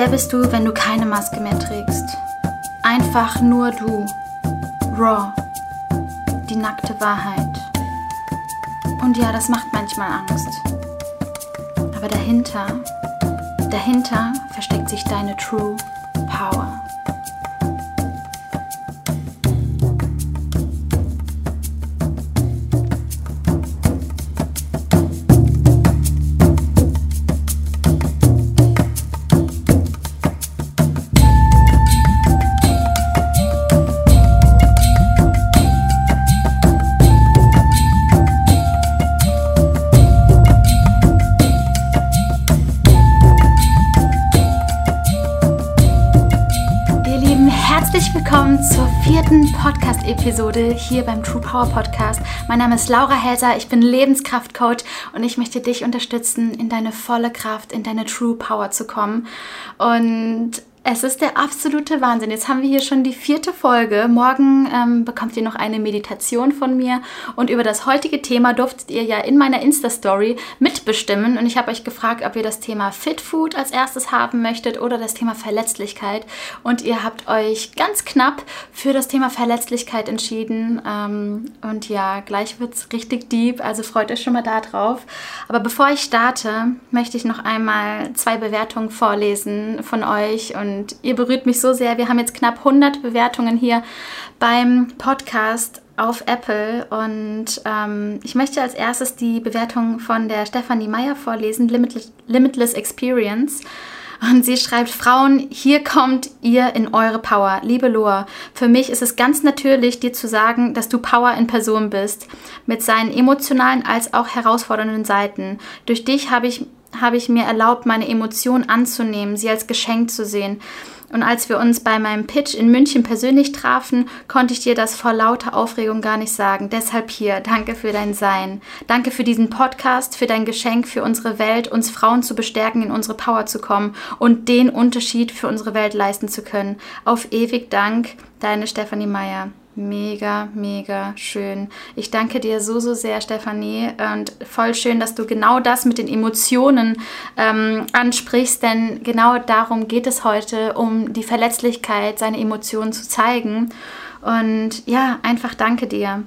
Wer bist du, wenn du keine Maske mehr trägst? Einfach nur du. Raw. Die nackte Wahrheit. Und ja, das macht manchmal Angst. Aber dahinter, dahinter versteckt sich deine True Podcast-Episode hier beim True Power Podcast. Mein Name ist Laura Helser, ich bin Lebenskraftcoach und ich möchte dich unterstützen, in deine volle Kraft, in deine True Power zu kommen. Und es ist der absolute Wahnsinn. Jetzt haben wir hier schon die vierte Folge. Morgen ähm, bekommt ihr noch eine Meditation von mir. Und über das heutige Thema durftet ihr ja in meiner Insta-Story mitbestimmen. Und ich habe euch gefragt, ob ihr das Thema Fit Food als erstes haben möchtet oder das Thema Verletzlichkeit. Und ihr habt euch ganz knapp für das Thema Verletzlichkeit entschieden. Ähm, und ja, gleich wird es richtig deep. Also freut euch schon mal da drauf. Aber bevor ich starte, möchte ich noch einmal zwei Bewertungen vorlesen von euch und und ihr berührt mich so sehr. Wir haben jetzt knapp 100 Bewertungen hier beim Podcast auf Apple und ähm, ich möchte als erstes die Bewertung von der Stefanie Meyer vorlesen, Limitless, Limitless Experience. Und sie schreibt, Frauen, hier kommt ihr in eure Power. Liebe Loa, für mich ist es ganz natürlich, dir zu sagen, dass du Power in Person bist, mit seinen emotionalen als auch herausfordernden Seiten. Durch dich habe ich habe ich mir erlaubt, meine Emotionen anzunehmen, sie als Geschenk zu sehen. Und als wir uns bei meinem Pitch in München persönlich trafen, konnte ich dir das vor lauter Aufregung gar nicht sagen. Deshalb hier, danke für dein Sein. Danke für diesen Podcast, für dein Geschenk für unsere Welt, uns Frauen zu bestärken, in unsere Power zu kommen und den Unterschied für unsere Welt leisten zu können. Auf ewig Dank, deine Stefanie Meyer mega, mega schön. Ich danke dir so, so sehr, Stefanie. Und voll schön, dass du genau das mit den Emotionen ähm, ansprichst, denn genau darum geht es heute, um die Verletzlichkeit, seine Emotionen zu zeigen. Und ja, einfach danke dir.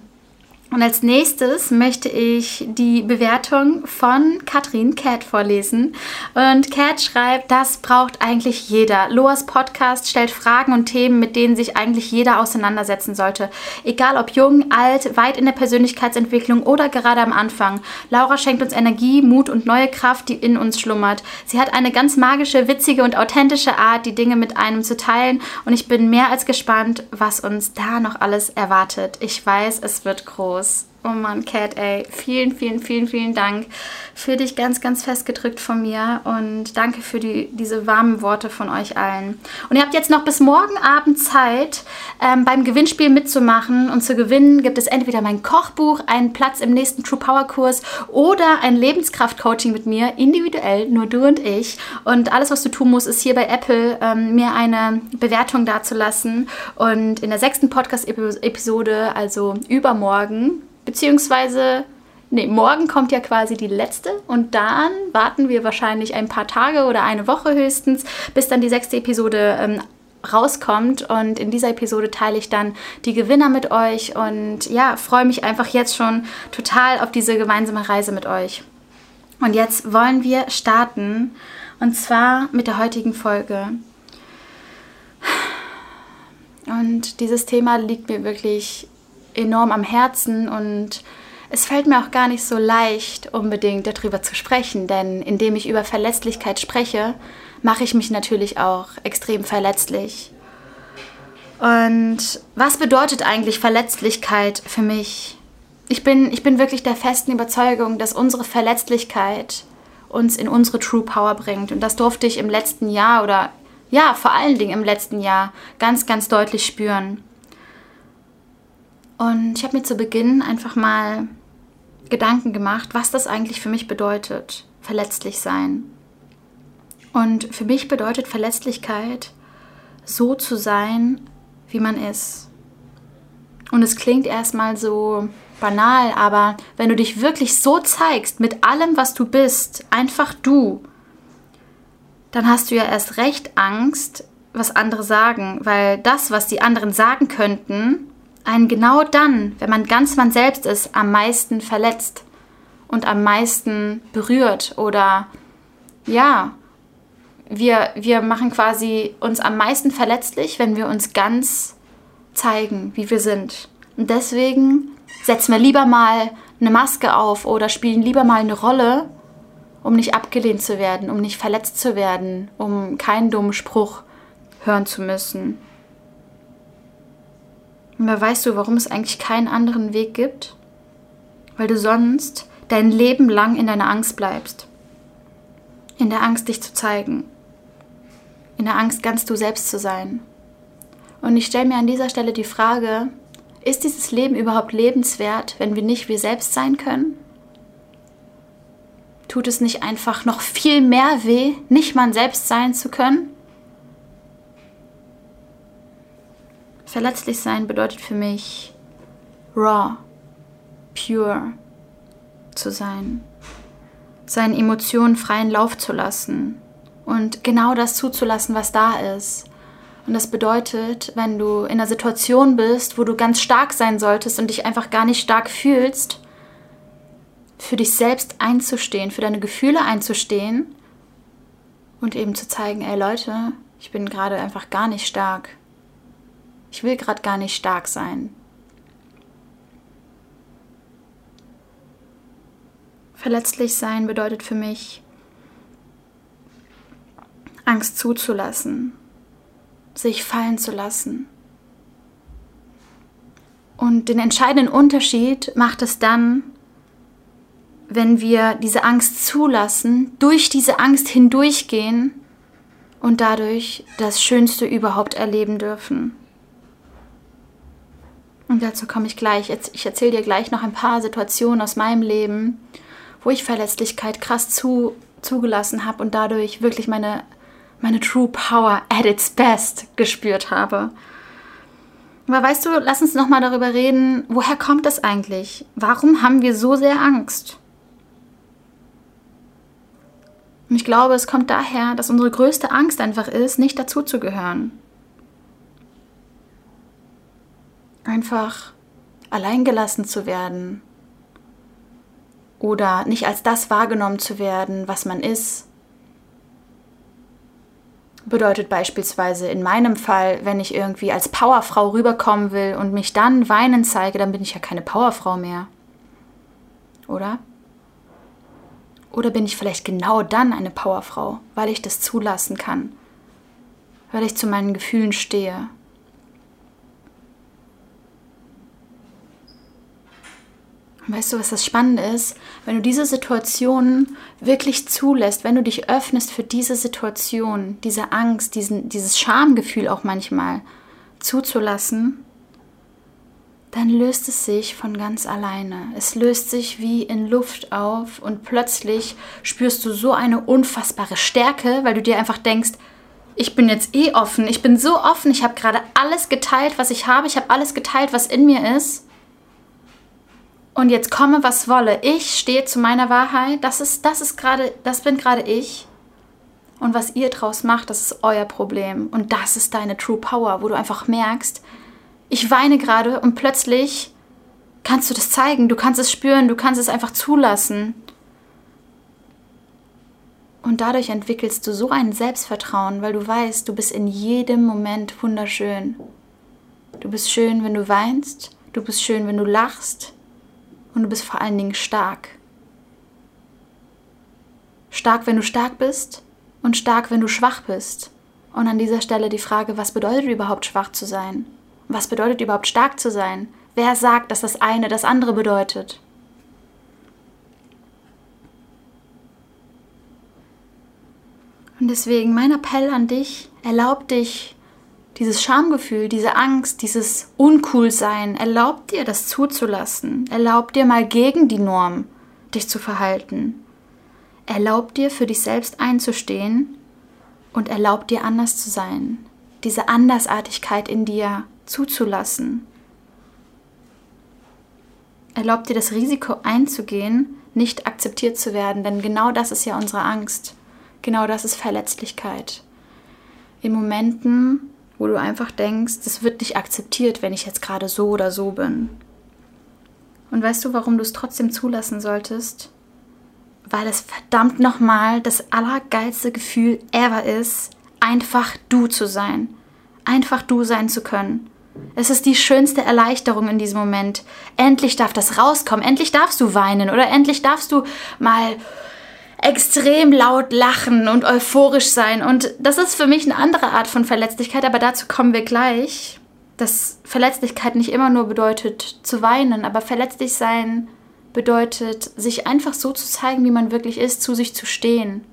Und als nächstes möchte ich die Bewertung von Katrin Cat vorlesen. Und Cat schreibt, das braucht eigentlich jeder. Loas Podcast stellt Fragen und Themen, mit denen sich eigentlich jeder auseinandersetzen sollte. Egal ob jung, alt, weit in der Persönlichkeitsentwicklung oder gerade am Anfang. Laura schenkt uns Energie, Mut und neue Kraft, die in uns schlummert. Sie hat eine ganz magische, witzige und authentische Art, die Dinge mit einem zu teilen. Und ich bin mehr als gespannt, was uns da noch alles erwartet. Ich weiß, es wird groß. pessoas Oh Mann, Cat, ey. Vielen, vielen, vielen, vielen Dank. Für dich ganz, ganz fest gedrückt von mir und danke für die, diese warmen Worte von euch allen. Und ihr habt jetzt noch bis morgen Abend Zeit, ähm, beim Gewinnspiel mitzumachen. Und zu gewinnen gibt es entweder mein Kochbuch, einen Platz im nächsten True Power Kurs oder ein Lebenskraft-Coaching mit mir, individuell, nur du und ich. Und alles, was du tun musst, ist hier bei Apple ähm, mir eine Bewertung dazulassen. Und in der sechsten Podcast-Episode, also übermorgen, beziehungsweise Nee, morgen kommt ja quasi die letzte und dann warten wir wahrscheinlich ein paar Tage oder eine Woche höchstens, bis dann die sechste Episode ähm, rauskommt. Und in dieser Episode teile ich dann die Gewinner mit euch und ja, freue mich einfach jetzt schon total auf diese gemeinsame Reise mit euch. Und jetzt wollen wir starten und zwar mit der heutigen Folge. Und dieses Thema liegt mir wirklich enorm am Herzen und es fällt mir auch gar nicht so leicht, unbedingt darüber zu sprechen, denn indem ich über Verletzlichkeit spreche, mache ich mich natürlich auch extrem verletzlich. Und was bedeutet eigentlich Verletzlichkeit für mich? Ich bin, ich bin wirklich der festen Überzeugung, dass unsere Verletzlichkeit uns in unsere True Power bringt. Und das durfte ich im letzten Jahr oder ja, vor allen Dingen im letzten Jahr ganz, ganz deutlich spüren. Und ich habe mir zu Beginn einfach mal Gedanken gemacht, was das eigentlich für mich bedeutet, verletzlich sein. Und für mich bedeutet Verletzlichkeit, so zu sein, wie man ist. Und es klingt erstmal so banal, aber wenn du dich wirklich so zeigst, mit allem, was du bist, einfach du, dann hast du ja erst recht Angst, was andere sagen, weil das, was die anderen sagen könnten, einen genau dann, wenn man ganz man selbst ist, am meisten verletzt und am meisten berührt oder ja, wir, wir machen quasi uns am meisten verletzlich, wenn wir uns ganz zeigen, wie wir sind. Und deswegen setzen wir lieber mal eine Maske auf oder spielen lieber mal eine Rolle, um nicht abgelehnt zu werden, um nicht verletzt zu werden, um keinen dummen Spruch hören zu müssen. Aber weißt du, warum es eigentlich keinen anderen Weg gibt? Weil du sonst dein Leben lang in deiner Angst bleibst. In der Angst, dich zu zeigen. In der Angst, ganz du selbst zu sein. Und ich stelle mir an dieser Stelle die Frage, ist dieses Leben überhaupt lebenswert, wenn wir nicht wir selbst sein können? Tut es nicht einfach noch viel mehr weh, nicht man selbst sein zu können? Verletzlich sein bedeutet für mich raw, pure zu sein, seinen Emotionen freien Lauf zu lassen und genau das zuzulassen, was da ist. Und das bedeutet, wenn du in einer Situation bist, wo du ganz stark sein solltest und dich einfach gar nicht stark fühlst, für dich selbst einzustehen, für deine Gefühle einzustehen und eben zu zeigen, ey Leute, ich bin gerade einfach gar nicht stark. Ich will gerade gar nicht stark sein. Verletzlich sein bedeutet für mich, Angst zuzulassen, sich fallen zu lassen. Und den entscheidenden Unterschied macht es dann, wenn wir diese Angst zulassen, durch diese Angst hindurchgehen und dadurch das Schönste überhaupt erleben dürfen. Und dazu komme ich gleich. Ich erzähle dir gleich noch ein paar Situationen aus meinem Leben, wo ich Verletzlichkeit krass zu, zugelassen habe und dadurch wirklich meine, meine True Power at its best gespürt habe. Aber weißt du, lass uns nochmal darüber reden, woher kommt das eigentlich? Warum haben wir so sehr Angst? Und ich glaube, es kommt daher, dass unsere größte Angst einfach ist, nicht dazuzugehören. Einfach alleingelassen zu werden oder nicht als das wahrgenommen zu werden, was man ist. Bedeutet beispielsweise in meinem Fall, wenn ich irgendwie als Powerfrau rüberkommen will und mich dann weinen zeige, dann bin ich ja keine Powerfrau mehr. Oder? Oder bin ich vielleicht genau dann eine Powerfrau, weil ich das zulassen kann, weil ich zu meinen Gefühlen stehe, Weißt du, was das Spannende ist? Wenn du diese Situation wirklich zulässt, wenn du dich öffnest für diese Situation, diese Angst, diesen, dieses Schamgefühl auch manchmal zuzulassen, dann löst es sich von ganz alleine. Es löst sich wie in Luft auf und plötzlich spürst du so eine unfassbare Stärke, weil du dir einfach denkst, ich bin jetzt eh offen, ich bin so offen, ich habe gerade alles geteilt, was ich habe, ich habe alles geteilt, was in mir ist. Und jetzt komme, was wolle. Ich stehe zu meiner Wahrheit. Das ist, das ist gerade, das bin gerade ich. Und was ihr draus macht, das ist euer Problem. Und das ist deine True Power, wo du einfach merkst, ich weine gerade und plötzlich kannst du das zeigen, du kannst es spüren, du kannst es einfach zulassen. Und dadurch entwickelst du so ein Selbstvertrauen, weil du weißt, du bist in jedem Moment wunderschön. Du bist schön, wenn du weinst, du bist schön, wenn du lachst, und du bist vor allen Dingen stark. Stark, wenn du stark bist und stark, wenn du schwach bist. Und an dieser Stelle die Frage, was bedeutet überhaupt schwach zu sein? Was bedeutet überhaupt stark zu sein? Wer sagt, dass das eine das andere bedeutet? Und deswegen mein Appell an dich, erlaub dich, dieses Schamgefühl, diese Angst, dieses Uncoolsein, erlaubt dir das zuzulassen. Erlaubt dir mal gegen die Norm dich zu verhalten. Erlaubt dir für dich selbst einzustehen und erlaubt dir anders zu sein. Diese Andersartigkeit in dir zuzulassen. Erlaubt dir das Risiko einzugehen, nicht akzeptiert zu werden, denn genau das ist ja unsere Angst. Genau das ist Verletzlichkeit. In Momenten, wo du einfach denkst, es wird nicht akzeptiert, wenn ich jetzt gerade so oder so bin. Und weißt du, warum du es trotzdem zulassen solltest? Weil es verdammt nochmal das allergeilste Gefühl ever ist, einfach du zu sein. Einfach du sein zu können. Es ist die schönste Erleichterung in diesem Moment. Endlich darf das rauskommen. Endlich darfst du weinen oder endlich darfst du mal extrem laut lachen und euphorisch sein. Und das ist für mich eine andere Art von Verletzlichkeit, aber dazu kommen wir gleich. Dass Verletzlichkeit nicht immer nur bedeutet zu weinen, aber verletzlich sein bedeutet, sich einfach so zu zeigen, wie man wirklich ist, zu sich zu stehen.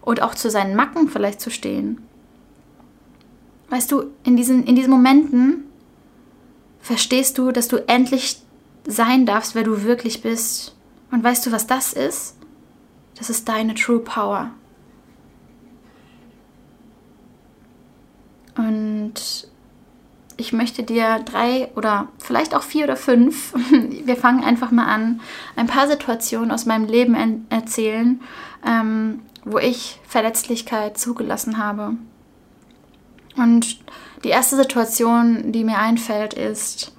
Und auch zu seinen Macken vielleicht zu stehen. Weißt du, in diesen, in diesen Momenten verstehst du, dass du endlich sein darfst, wer du wirklich bist. Und weißt du, was das ist? Das ist deine True Power. Und ich möchte dir drei oder vielleicht auch vier oder fünf, wir fangen einfach mal an, ein paar Situationen aus meinem Leben erzählen, ähm, wo ich Verletzlichkeit zugelassen habe. Und die erste Situation, die mir einfällt, ist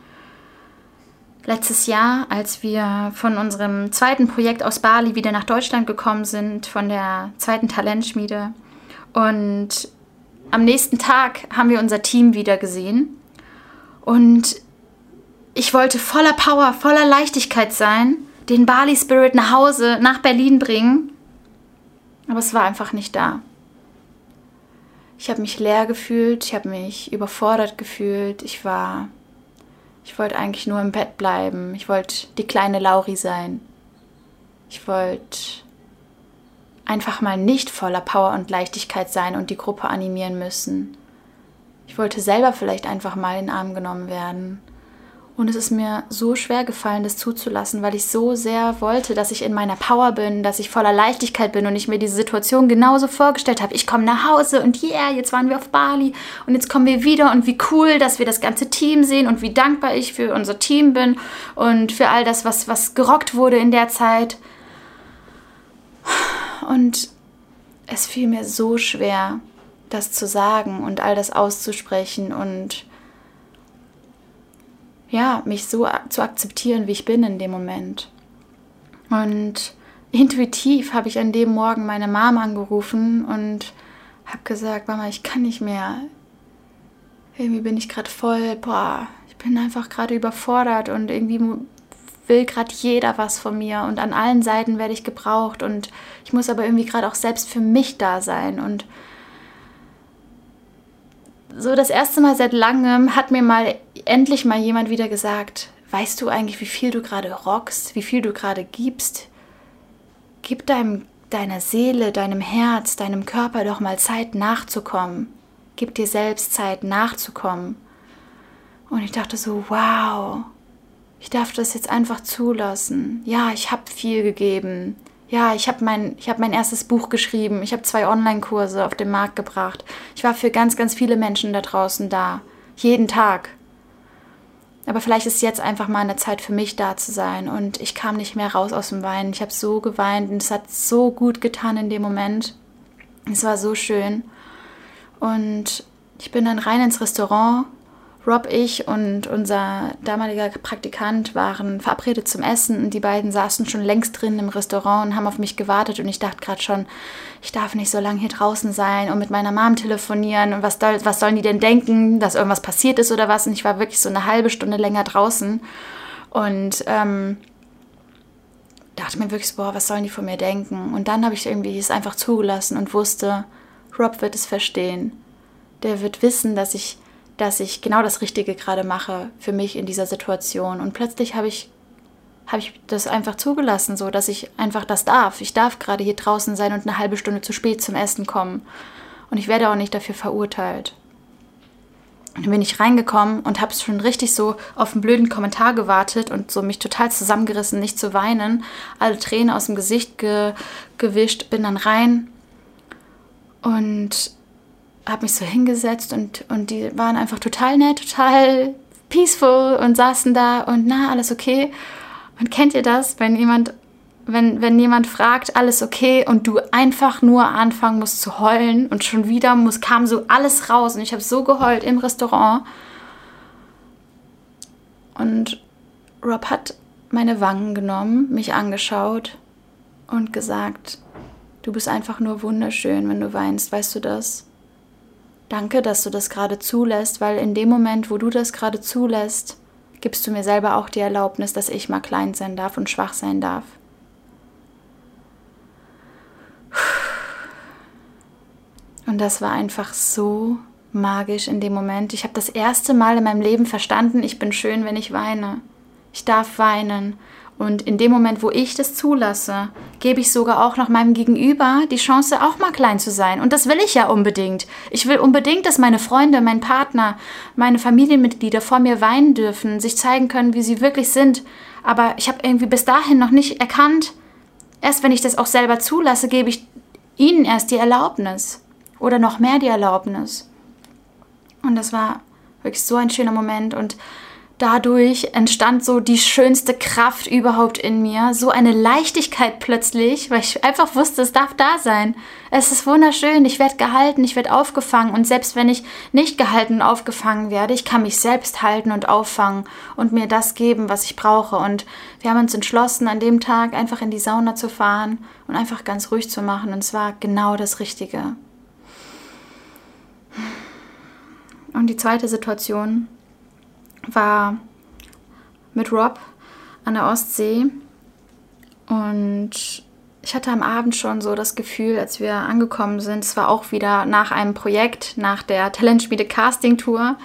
letztes Jahr, als wir von unserem zweiten Projekt aus Bali wieder nach Deutschland gekommen sind, von der zweiten Talentschmiede. Und am nächsten Tag haben wir unser Team wieder gesehen. Und ich wollte voller Power, voller Leichtigkeit sein, den Bali Spirit nach Hause, nach Berlin bringen. Aber es war einfach nicht da. Ich habe mich leer gefühlt, ich habe mich überfordert gefühlt, ich war. Ich wollte eigentlich nur im Bett bleiben. Ich wollte die kleine Lauri sein. Ich wollte einfach mal nicht voller Power und Leichtigkeit sein und die Gruppe animieren müssen. Ich wollte selber vielleicht einfach mal in den Arm genommen werden. Und es ist mir so schwer gefallen, das zuzulassen, weil ich so sehr wollte, dass ich in meiner Power bin, dass ich voller Leichtigkeit bin und ich mir diese Situation genauso vorgestellt habe. Ich komme nach Hause und yeah, jetzt waren wir auf Bali und jetzt kommen wir wieder und wie cool, dass wir das ganze Team sehen und wie dankbar ich für unser Team bin und für all das, was, was gerockt wurde in der Zeit. Und es fiel mir so schwer, das zu sagen und all das auszusprechen und ja, mich so zu akzeptieren, wie ich bin in dem Moment. Und intuitiv habe ich an dem Morgen meine Mom angerufen und habe gesagt, Mama, ich kann nicht mehr. Irgendwie bin ich gerade voll, boah, ich bin einfach gerade überfordert und irgendwie will gerade jeder was von mir und an allen Seiten werde ich gebraucht und ich muss aber irgendwie gerade auch selbst für mich da sein und so das erste Mal seit langem hat mir mal endlich mal jemand wieder gesagt, weißt du eigentlich, wie viel du gerade rockst, wie viel du gerade gibst? Gib deinem, deiner Seele, deinem Herz, deinem Körper doch mal Zeit nachzukommen. Gib dir selbst Zeit nachzukommen. Und ich dachte so, wow, ich darf das jetzt einfach zulassen. Ja, ich habe viel gegeben ja, ich habe mein, hab mein erstes Buch geschrieben, ich habe zwei Online-Kurse auf den Markt gebracht. Ich war für ganz, ganz viele Menschen da draußen da. Jeden Tag. Aber vielleicht ist jetzt einfach mal eine Zeit für mich da zu sein. Und ich kam nicht mehr raus aus dem Weinen. Ich habe so geweint und es hat so gut getan in dem Moment. Es war so schön. Und ich bin dann rein ins Restaurant Rob, ich und unser damaliger Praktikant waren verabredet zum Essen. Und die beiden saßen schon längst drin im Restaurant und haben auf mich gewartet. Und ich dachte gerade schon, ich darf nicht so lange hier draußen sein und mit meiner Mom telefonieren. Und was, was sollen die denn denken, dass irgendwas passiert ist oder was? Und ich war wirklich so eine halbe Stunde länger draußen. Und ähm, dachte mir wirklich boah, was sollen die von mir denken? Und dann habe ich irgendwie es einfach zugelassen und wusste, Rob wird es verstehen. Der wird wissen, dass ich dass ich genau das Richtige gerade mache für mich in dieser Situation. Und plötzlich habe ich, habe ich das einfach zugelassen, so dass ich einfach das darf. Ich darf gerade hier draußen sein und eine halbe Stunde zu spät zum Essen kommen. Und ich werde auch nicht dafür verurteilt. dann bin ich reingekommen und habe schon richtig so auf einen blöden Kommentar gewartet und so mich total zusammengerissen, nicht zu weinen, alle Tränen aus dem Gesicht ge gewischt, bin dann rein und habe mich so hingesetzt und, und die waren einfach total nett, total peaceful und saßen da und na, alles okay. Und kennt ihr das, wenn jemand wenn, wenn jemand fragt, alles okay und du einfach nur anfangen musst zu heulen und schon wieder muss, kam so alles raus und ich habe so geheult im Restaurant. Und Rob hat meine Wangen genommen, mich angeschaut und gesagt, du bist einfach nur wunderschön, wenn du weinst, weißt du das? Danke, dass du das gerade zulässt, weil in dem Moment, wo du das gerade zulässt, gibst du mir selber auch die Erlaubnis, dass ich mal klein sein darf und schwach sein darf. Und das war einfach so magisch in dem Moment. Ich habe das erste Mal in meinem Leben verstanden, ich bin schön, wenn ich weine. Ich darf weinen. Und in dem Moment, wo ich das zulasse, gebe ich sogar auch noch meinem Gegenüber die Chance, auch mal klein zu sein. Und das will ich ja unbedingt. Ich will unbedingt, dass meine Freunde, mein Partner, meine Familienmitglieder vor mir weinen dürfen, sich zeigen können, wie sie wirklich sind. Aber ich habe irgendwie bis dahin noch nicht erkannt, erst wenn ich das auch selber zulasse, gebe ich ihnen erst die Erlaubnis. Oder noch mehr die Erlaubnis. Und das war wirklich so ein schöner Moment. Und dadurch entstand so die schönste Kraft überhaupt in mir, so eine Leichtigkeit plötzlich, weil ich einfach wusste, es darf da sein. Es ist wunderschön, ich werde gehalten, ich werde aufgefangen und selbst wenn ich nicht gehalten und aufgefangen werde, ich kann mich selbst halten und auffangen und mir das geben, was ich brauche. Und wir haben uns entschlossen, an dem Tag einfach in die Sauna zu fahren und einfach ganz ruhig zu machen und es war genau das Richtige. Und die zweite Situation, war mit Rob an der Ostsee und ich hatte am Abend schon so das Gefühl, als wir angekommen sind, es war auch wieder nach einem Projekt, nach der Talentspiele Casting Tour,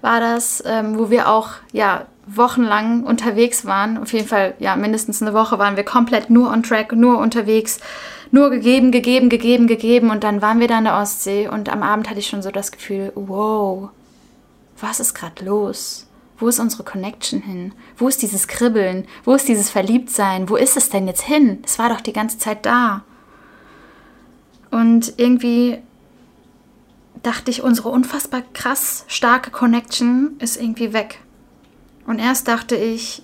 war das, ähm, wo wir auch ja wochenlang unterwegs waren. Auf jeden Fall, ja, mindestens eine Woche waren wir komplett nur on track, nur unterwegs, nur gegeben, gegeben, gegeben, gegeben. Und dann waren wir da an der Ostsee und am Abend hatte ich schon so das Gefühl, wow, was ist gerade los? Wo ist unsere Connection hin? Wo ist dieses Kribbeln? Wo ist dieses Verliebtsein? Wo ist es denn jetzt hin? Es war doch die ganze Zeit da. Und irgendwie dachte ich, unsere unfassbar krass starke Connection ist irgendwie weg. Und erst dachte ich,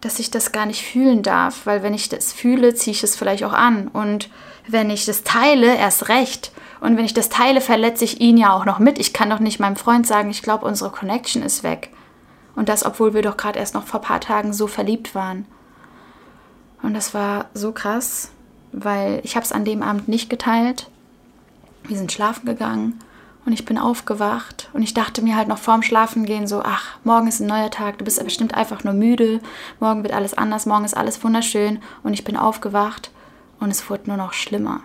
dass ich das gar nicht fühlen darf, weil wenn ich das fühle, ziehe ich es vielleicht auch an. Und wenn ich das teile, erst recht. Und wenn ich das teile, verletze ich ihn ja auch noch mit. Ich kann doch nicht meinem Freund sagen, ich glaube, unsere Connection ist weg. Und das, obwohl wir doch gerade erst noch vor ein paar Tagen so verliebt waren. Und das war so krass, weil ich habe es an dem Abend nicht geteilt. Wir sind schlafen gegangen und ich bin aufgewacht und ich dachte mir halt noch vorm Schlafengehen so, ach, morgen ist ein neuer Tag, du bist bestimmt einfach nur müde, morgen wird alles anders, morgen ist alles wunderschön und ich bin aufgewacht und es wurde nur noch schlimmer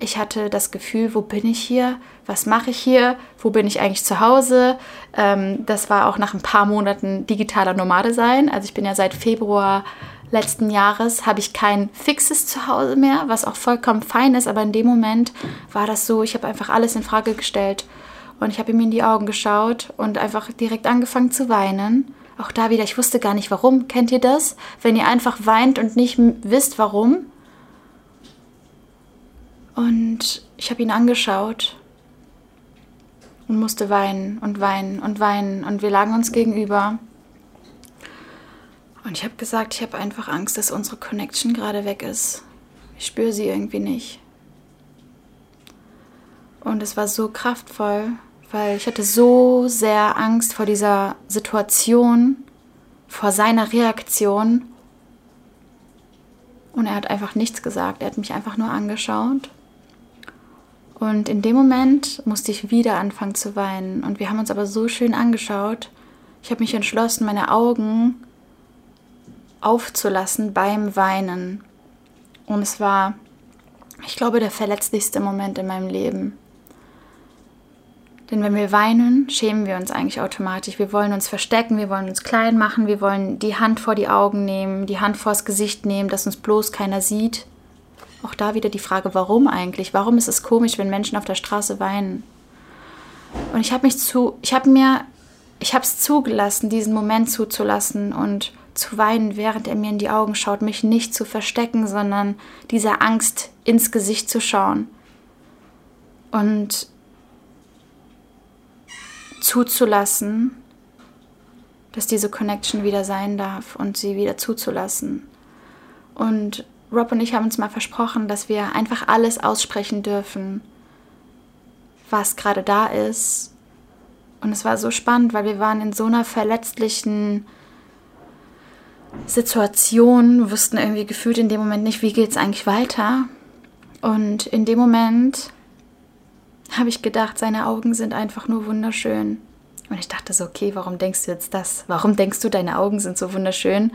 ich hatte das Gefühl, wo bin ich hier? Was mache ich hier? Wo bin ich eigentlich zu Hause? Ähm, das war auch nach ein paar Monaten digitaler Nomade sein. Also ich bin ja seit Februar letzten Jahres habe ich kein fixes Zuhause mehr, was auch vollkommen fein ist. Aber in dem Moment war das so, ich habe einfach alles in Frage gestellt und ich habe ihm in die Augen geschaut und einfach direkt angefangen zu weinen. Auch da wieder, ich wusste gar nicht warum. Kennt ihr das? Wenn ihr einfach weint und nicht wisst warum? Und ich habe ihn angeschaut und musste weinen und weinen und weinen. Und wir lagen uns gegenüber. Und ich habe gesagt, ich habe einfach Angst, dass unsere Connection gerade weg ist. Ich spüre sie irgendwie nicht. Und es war so kraftvoll, weil ich hatte so sehr Angst vor dieser Situation, vor seiner Reaktion. Und er hat einfach nichts gesagt. Er hat mich einfach nur angeschaut und in dem Moment musste ich wieder anfangen zu weinen. Und wir haben uns aber so schön angeschaut. Ich habe mich entschlossen, meine Augen aufzulassen beim Weinen. Und es war, ich glaube, der verletzlichste Moment in meinem Leben. Denn wenn wir weinen, schämen wir uns eigentlich automatisch. Wir wollen uns verstecken, wir wollen uns klein machen, wir wollen die Hand vor die Augen nehmen, die Hand vors Gesicht nehmen, dass uns bloß keiner sieht. Auch da wieder die Frage, warum eigentlich? Warum ist es komisch, wenn Menschen auf der Straße weinen? Und ich habe mich zu, ich habe mir, ich habe es zugelassen, diesen Moment zuzulassen und zu weinen, während er mir in die Augen schaut, mich nicht zu verstecken, sondern dieser Angst ins Gesicht zu schauen und zuzulassen, dass diese Connection wieder sein darf und sie wieder zuzulassen. Und Rob und ich haben uns mal versprochen, dass wir einfach alles aussprechen dürfen, was gerade da ist. Und es war so spannend, weil wir waren in so einer verletzlichen Situation, wussten irgendwie gefühlt in dem Moment nicht, wie geht es eigentlich weiter. Und in dem Moment habe ich gedacht, seine Augen sind einfach nur wunderschön. Und ich dachte so, okay, warum denkst du jetzt das? Warum denkst du, deine Augen sind so wunderschön?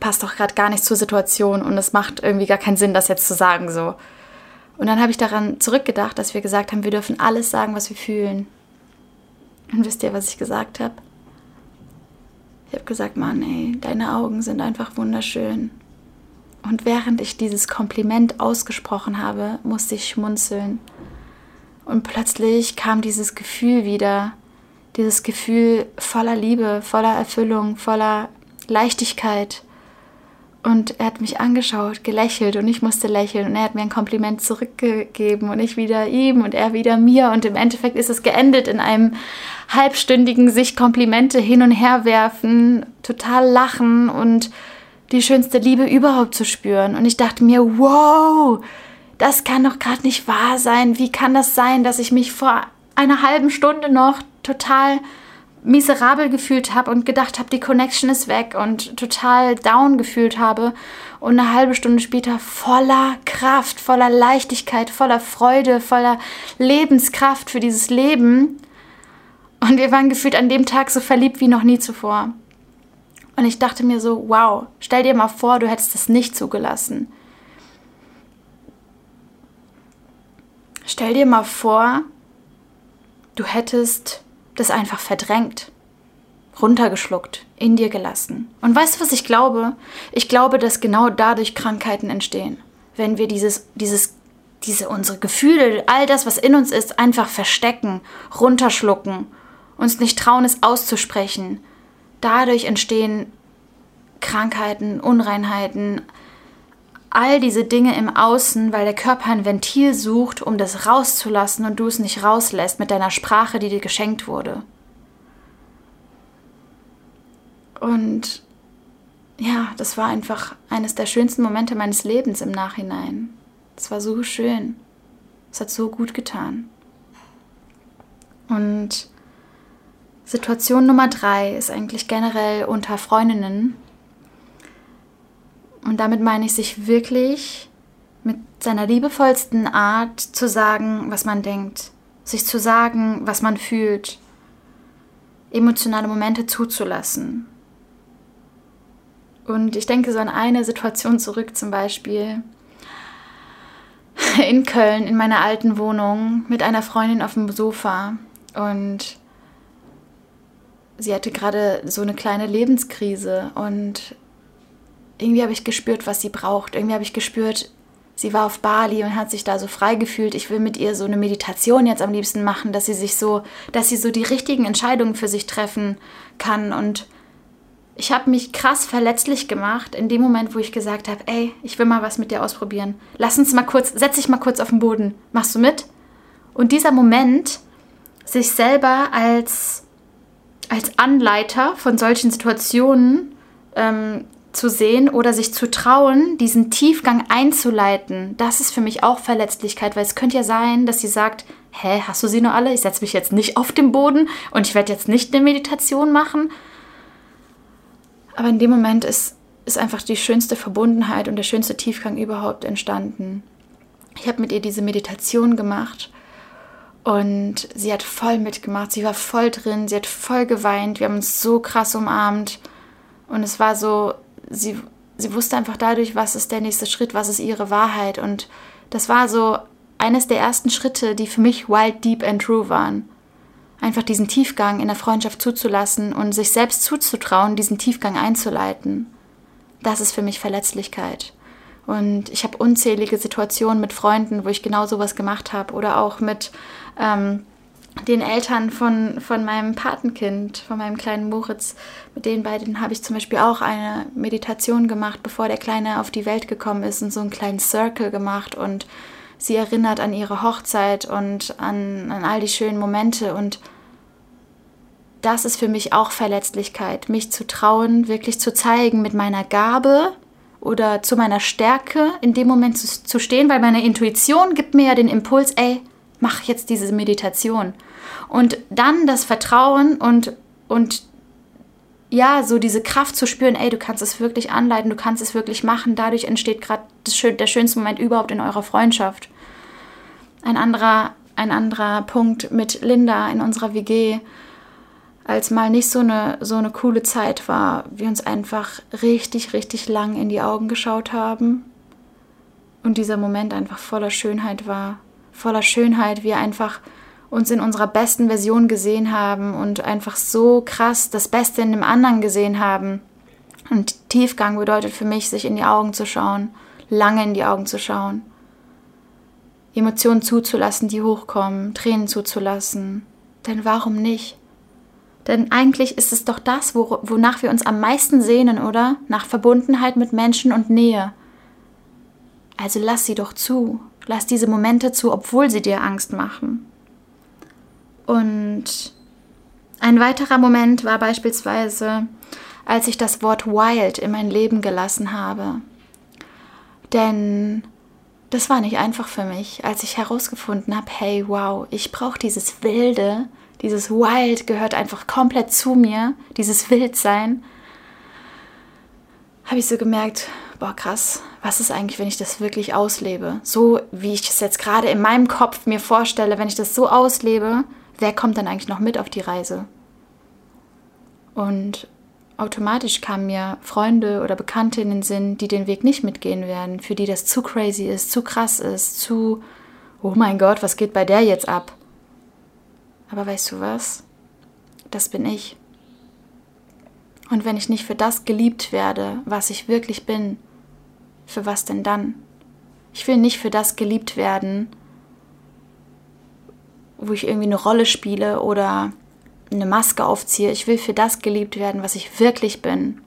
Passt doch gerade gar nicht zur Situation und es macht irgendwie gar keinen Sinn, das jetzt zu sagen so. Und dann habe ich daran zurückgedacht, dass wir gesagt haben, wir dürfen alles sagen, was wir fühlen. Und wisst ihr, was ich gesagt habe? Ich habe gesagt, Mann, ey, deine Augen sind einfach wunderschön. Und während ich dieses Kompliment ausgesprochen habe, musste ich schmunzeln. Und plötzlich kam dieses Gefühl wieder, dieses Gefühl voller Liebe, voller Erfüllung, voller Leichtigkeit. Und er hat mich angeschaut, gelächelt und ich musste lächeln und er hat mir ein Kompliment zurückgegeben und ich wieder ihm und er wieder mir und im Endeffekt ist es geendet in einem halbstündigen sich Komplimente hin und her werfen, total lachen und die schönste Liebe überhaupt zu spüren. Und ich dachte mir, wow, das kann doch gerade nicht wahr sein. Wie kann das sein, dass ich mich vor einer halben Stunde noch total miserabel gefühlt habe und gedacht habe, die Connection ist weg und total down gefühlt habe und eine halbe Stunde später voller Kraft, voller Leichtigkeit, voller Freude, voller Lebenskraft für dieses Leben. Und wir waren gefühlt an dem Tag so verliebt wie noch nie zuvor. Und ich dachte mir so, wow, stell dir mal vor, du hättest das nicht zugelassen. Stell dir mal vor, du hättest das einfach verdrängt, runtergeschluckt, in dir gelassen. Und weißt du, was ich glaube? Ich glaube, dass genau dadurch Krankheiten entstehen. Wenn wir dieses, dieses, diese, unsere Gefühle, all das, was in uns ist, einfach verstecken, runterschlucken, uns nicht trauen, es auszusprechen. Dadurch entstehen Krankheiten, Unreinheiten, all diese Dinge im Außen, weil der Körper ein Ventil sucht, um das rauszulassen und du es nicht rauslässt mit deiner Sprache, die dir geschenkt wurde. Und ja, das war einfach eines der schönsten Momente meines Lebens im Nachhinein. Es war so schön. Es hat so gut getan. Und Situation Nummer drei ist eigentlich generell unter Freundinnen und damit meine ich, sich wirklich mit seiner liebevollsten Art zu sagen, was man denkt, sich zu sagen, was man fühlt, emotionale Momente zuzulassen. Und ich denke so an eine Situation zurück, zum Beispiel in Köln, in meiner alten Wohnung, mit einer Freundin auf dem Sofa. Und sie hatte gerade so eine kleine Lebenskrise und irgendwie habe ich gespürt, was sie braucht. Irgendwie habe ich gespürt, sie war auf Bali und hat sich da so frei gefühlt. Ich will mit ihr so eine Meditation jetzt am liebsten machen, dass sie sich so, dass sie so die richtigen Entscheidungen für sich treffen kann. Und ich habe mich krass verletzlich gemacht in dem Moment, wo ich gesagt habe, ey, ich will mal was mit dir ausprobieren. Lass uns mal kurz, setz dich mal kurz auf den Boden. Machst du mit? Und dieser Moment, sich selber als, als Anleiter von solchen Situationen ähm, zu sehen oder sich zu trauen, diesen Tiefgang einzuleiten, das ist für mich auch Verletzlichkeit, weil es könnte ja sein, dass sie sagt, hä, hast du sie nur alle? Ich setze mich jetzt nicht auf den Boden und ich werde jetzt nicht eine Meditation machen. Aber in dem Moment ist, ist einfach die schönste Verbundenheit und der schönste Tiefgang überhaupt entstanden. Ich habe mit ihr diese Meditation gemacht und sie hat voll mitgemacht, sie war voll drin, sie hat voll geweint, wir haben uns so krass umarmt und es war so sie, sie wusste einfach dadurch, was ist der nächste Schritt, was ist ihre Wahrheit. Und das war so eines der ersten Schritte, die für mich wild, deep and true waren. Einfach diesen Tiefgang in der Freundschaft zuzulassen und sich selbst zuzutrauen, diesen Tiefgang einzuleiten. Das ist für mich Verletzlichkeit. Und ich habe unzählige Situationen mit Freunden, wo ich genau sowas gemacht habe. Oder auch mit ähm, den Eltern von, von meinem Patenkind, von meinem kleinen Moritz, mit den beiden habe ich zum Beispiel auch eine Meditation gemacht, bevor der Kleine auf die Welt gekommen ist und so einen kleinen Circle gemacht und sie erinnert an ihre Hochzeit und an, an all die schönen Momente und das ist für mich auch Verletzlichkeit, mich zu trauen, wirklich zu zeigen mit meiner Gabe oder zu meiner Stärke in dem Moment zu, zu stehen, weil meine Intuition gibt mir ja den Impuls, ey, mach jetzt diese Meditation. Und dann das Vertrauen und, und ja, so diese Kraft zu spüren, ey, du kannst es wirklich anleiten, du kannst es wirklich machen. Dadurch entsteht gerade der schönste Moment überhaupt in eurer Freundschaft. Ein anderer, ein anderer Punkt mit Linda in unserer WG, als mal nicht so eine, so eine coole Zeit war, wir uns einfach richtig, richtig lang in die Augen geschaut haben und dieser Moment einfach voller Schönheit war. Voller Schönheit, wir einfach uns in unserer besten Version gesehen haben und einfach so krass das Beste in dem anderen gesehen haben. Und Tiefgang bedeutet für mich, sich in die Augen zu schauen, lange in die Augen zu schauen. Emotionen zuzulassen, die hochkommen, Tränen zuzulassen. Denn warum nicht? Denn eigentlich ist es doch das, wonach wir uns am meisten sehnen, oder? Nach Verbundenheit mit Menschen und Nähe. Also lass sie doch zu. Lass diese Momente zu, obwohl sie dir Angst machen. Und ein weiterer Moment war beispielsweise, als ich das Wort wild in mein Leben gelassen habe. Denn das war nicht einfach für mich, als ich herausgefunden habe, hey, wow, ich brauche dieses Wilde, dieses Wild gehört einfach komplett zu mir, dieses Wildsein. Habe ich so gemerkt, boah krass, was ist eigentlich, wenn ich das wirklich auslebe? So wie ich es jetzt gerade in meinem Kopf mir vorstelle, wenn ich das so auslebe, wer kommt dann eigentlich noch mit auf die Reise? Und automatisch kamen mir Freunde oder Bekannte in den Sinn, die den Weg nicht mitgehen werden, für die das zu crazy ist, zu krass ist, zu, oh mein Gott, was geht bei der jetzt ab? Aber weißt du was? Das bin ich. Und wenn ich nicht für das geliebt werde, was ich wirklich bin, für was denn dann? Ich will nicht für das geliebt werden, wo ich irgendwie eine Rolle spiele oder eine Maske aufziehe. Ich will für das geliebt werden, was ich wirklich bin.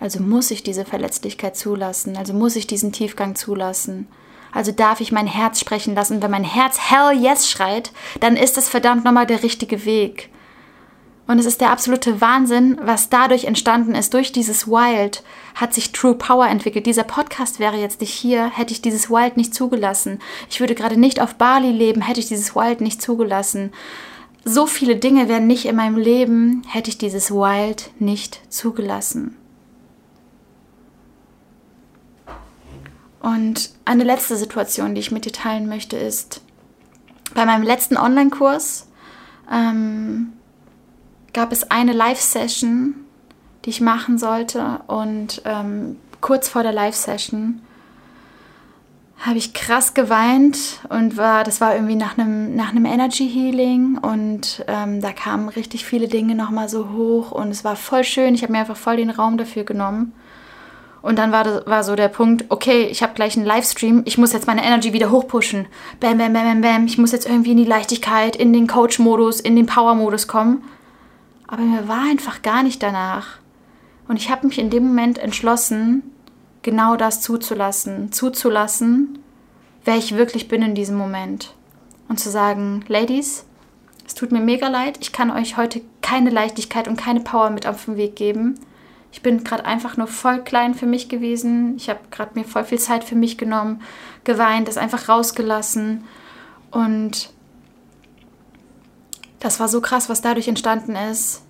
Also muss ich diese Verletzlichkeit zulassen, also muss ich diesen Tiefgang zulassen. Also darf ich mein Herz sprechen lassen. Wenn mein Herz Hell Yes schreit, dann ist es verdammt nochmal der richtige Weg. Und es ist der absolute Wahnsinn, was dadurch entstanden ist. Durch dieses Wild hat sich True Power entwickelt. Dieser Podcast wäre jetzt nicht hier, hätte ich dieses Wild nicht zugelassen. Ich würde gerade nicht auf Bali leben, hätte ich dieses Wild nicht zugelassen. So viele Dinge wären nicht in meinem Leben, hätte ich dieses Wild nicht zugelassen. Und eine letzte Situation, die ich mit dir teilen möchte, ist, bei meinem letzten Online-Kurs ähm, gab es eine Live-Session, die ich machen sollte. Und ähm, kurz vor der Live-Session habe ich krass geweint und war, das war irgendwie nach einem, nach Energy Healing und ähm, da kamen richtig viele Dinge nochmal so hoch und es war voll schön. Ich habe mir einfach voll den Raum dafür genommen. Und dann war, war so der Punkt, okay, ich habe gleich einen Livestream, ich muss jetzt meine Energy wieder hochpushen. Bam, bam, bam, bam, bam. Ich muss jetzt irgendwie in die Leichtigkeit, in den Coach-Modus, in den Power-Modus kommen. Aber mir war einfach gar nicht danach. Und ich habe mich in dem Moment entschlossen, genau das zuzulassen. Zuzulassen, wer ich wirklich bin in diesem Moment. Und zu sagen, Ladies, es tut mir mega leid, ich kann euch heute keine Leichtigkeit und keine Power mit auf den Weg geben. Ich bin gerade einfach nur voll klein für mich gewesen. Ich habe gerade mir voll viel Zeit für mich genommen, geweint, das einfach rausgelassen. Und das war so krass, was dadurch entstanden ist.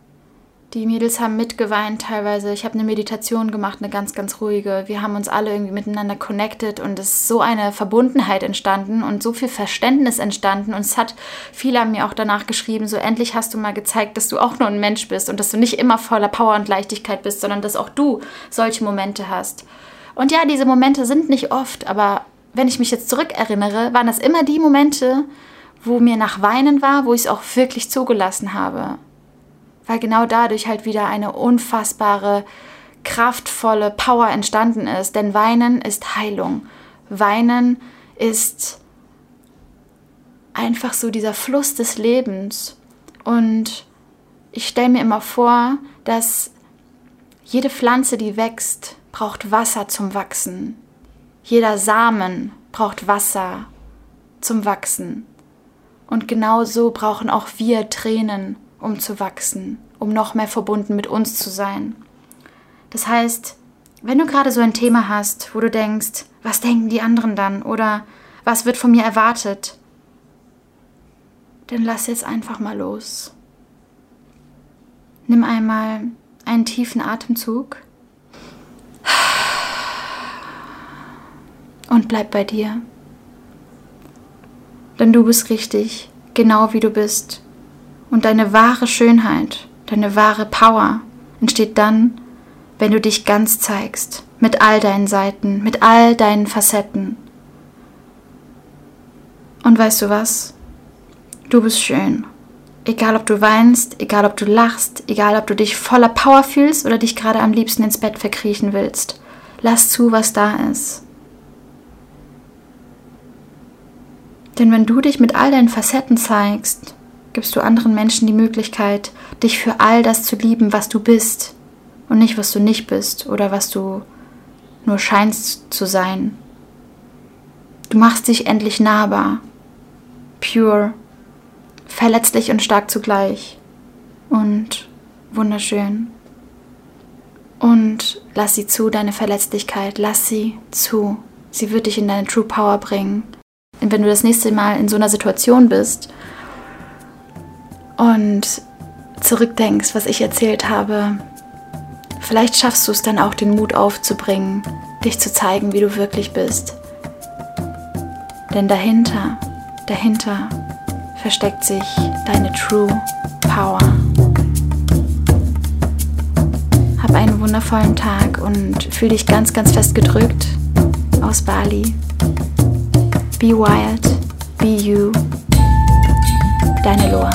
Die Mädels haben mitgeweint teilweise. Ich habe eine Meditation gemacht, eine ganz, ganz ruhige. Wir haben uns alle irgendwie miteinander connected und es ist so eine Verbundenheit entstanden und so viel Verständnis entstanden. Und es hat viele haben mir auch danach geschrieben, so endlich hast du mal gezeigt, dass du auch nur ein Mensch bist und dass du nicht immer voller Power und Leichtigkeit bist, sondern dass auch du solche Momente hast. Und ja, diese Momente sind nicht oft, aber wenn ich mich jetzt zurückerinnere, waren das immer die Momente, wo mir nach Weinen war, wo ich es auch wirklich zugelassen habe weil genau dadurch halt wieder eine unfassbare, kraftvolle Power entstanden ist. Denn Weinen ist Heilung. Weinen ist einfach so dieser Fluss des Lebens. Und ich stelle mir immer vor, dass jede Pflanze, die wächst, braucht Wasser zum Wachsen. Jeder Samen braucht Wasser zum Wachsen. Und genauso brauchen auch wir Tränen, um zu wachsen, um noch mehr verbunden mit uns zu sein. Das heißt, Wenn du gerade so ein Thema hast, wo du denkst, was denken die anderen dann oder was wird von mir erwartet, dann lass jetzt einfach mal los. Nimm einmal einen tiefen Atemzug und bleib bei dir. Denn du bist richtig, genau wie du bist. Und deine wahre Schönheit, deine wahre Power entsteht dann, wenn du dich ganz zeigst, mit all deinen Seiten, mit all deinen Facetten. Und weißt du was? Du bist schön. Egal ob du weinst, egal ob du lachst, egal ob du dich voller Power fühlst oder dich gerade am liebsten ins Bett verkriechen willst. Lass zu, was da ist. Denn wenn du dich mit all deinen Facetten zeigst, gibst du anderen Menschen die Möglichkeit, dich für all das zu lieben, was du bist und nicht, was du nicht bist oder was du nur scheinst zu sein. Du machst dich endlich nahbar, pure, verletzlich und stark zugleich und wunderschön. Und lass sie zu, deine Verletzlichkeit, lass sie zu. Sie wird dich in deine True Power bringen. Wenn du das nächste Mal in so einer Situation bist und zurückdenkst, was ich erzählt habe, vielleicht schaffst du es dann auch, den Mut aufzubringen, dich zu zeigen, wie du wirklich bist. Denn dahinter, dahinter versteckt sich deine True Power. Hab einen wundervollen Tag und fühl dich ganz, ganz fest gedrückt aus Bali. Be wild, be you. Deine Loa.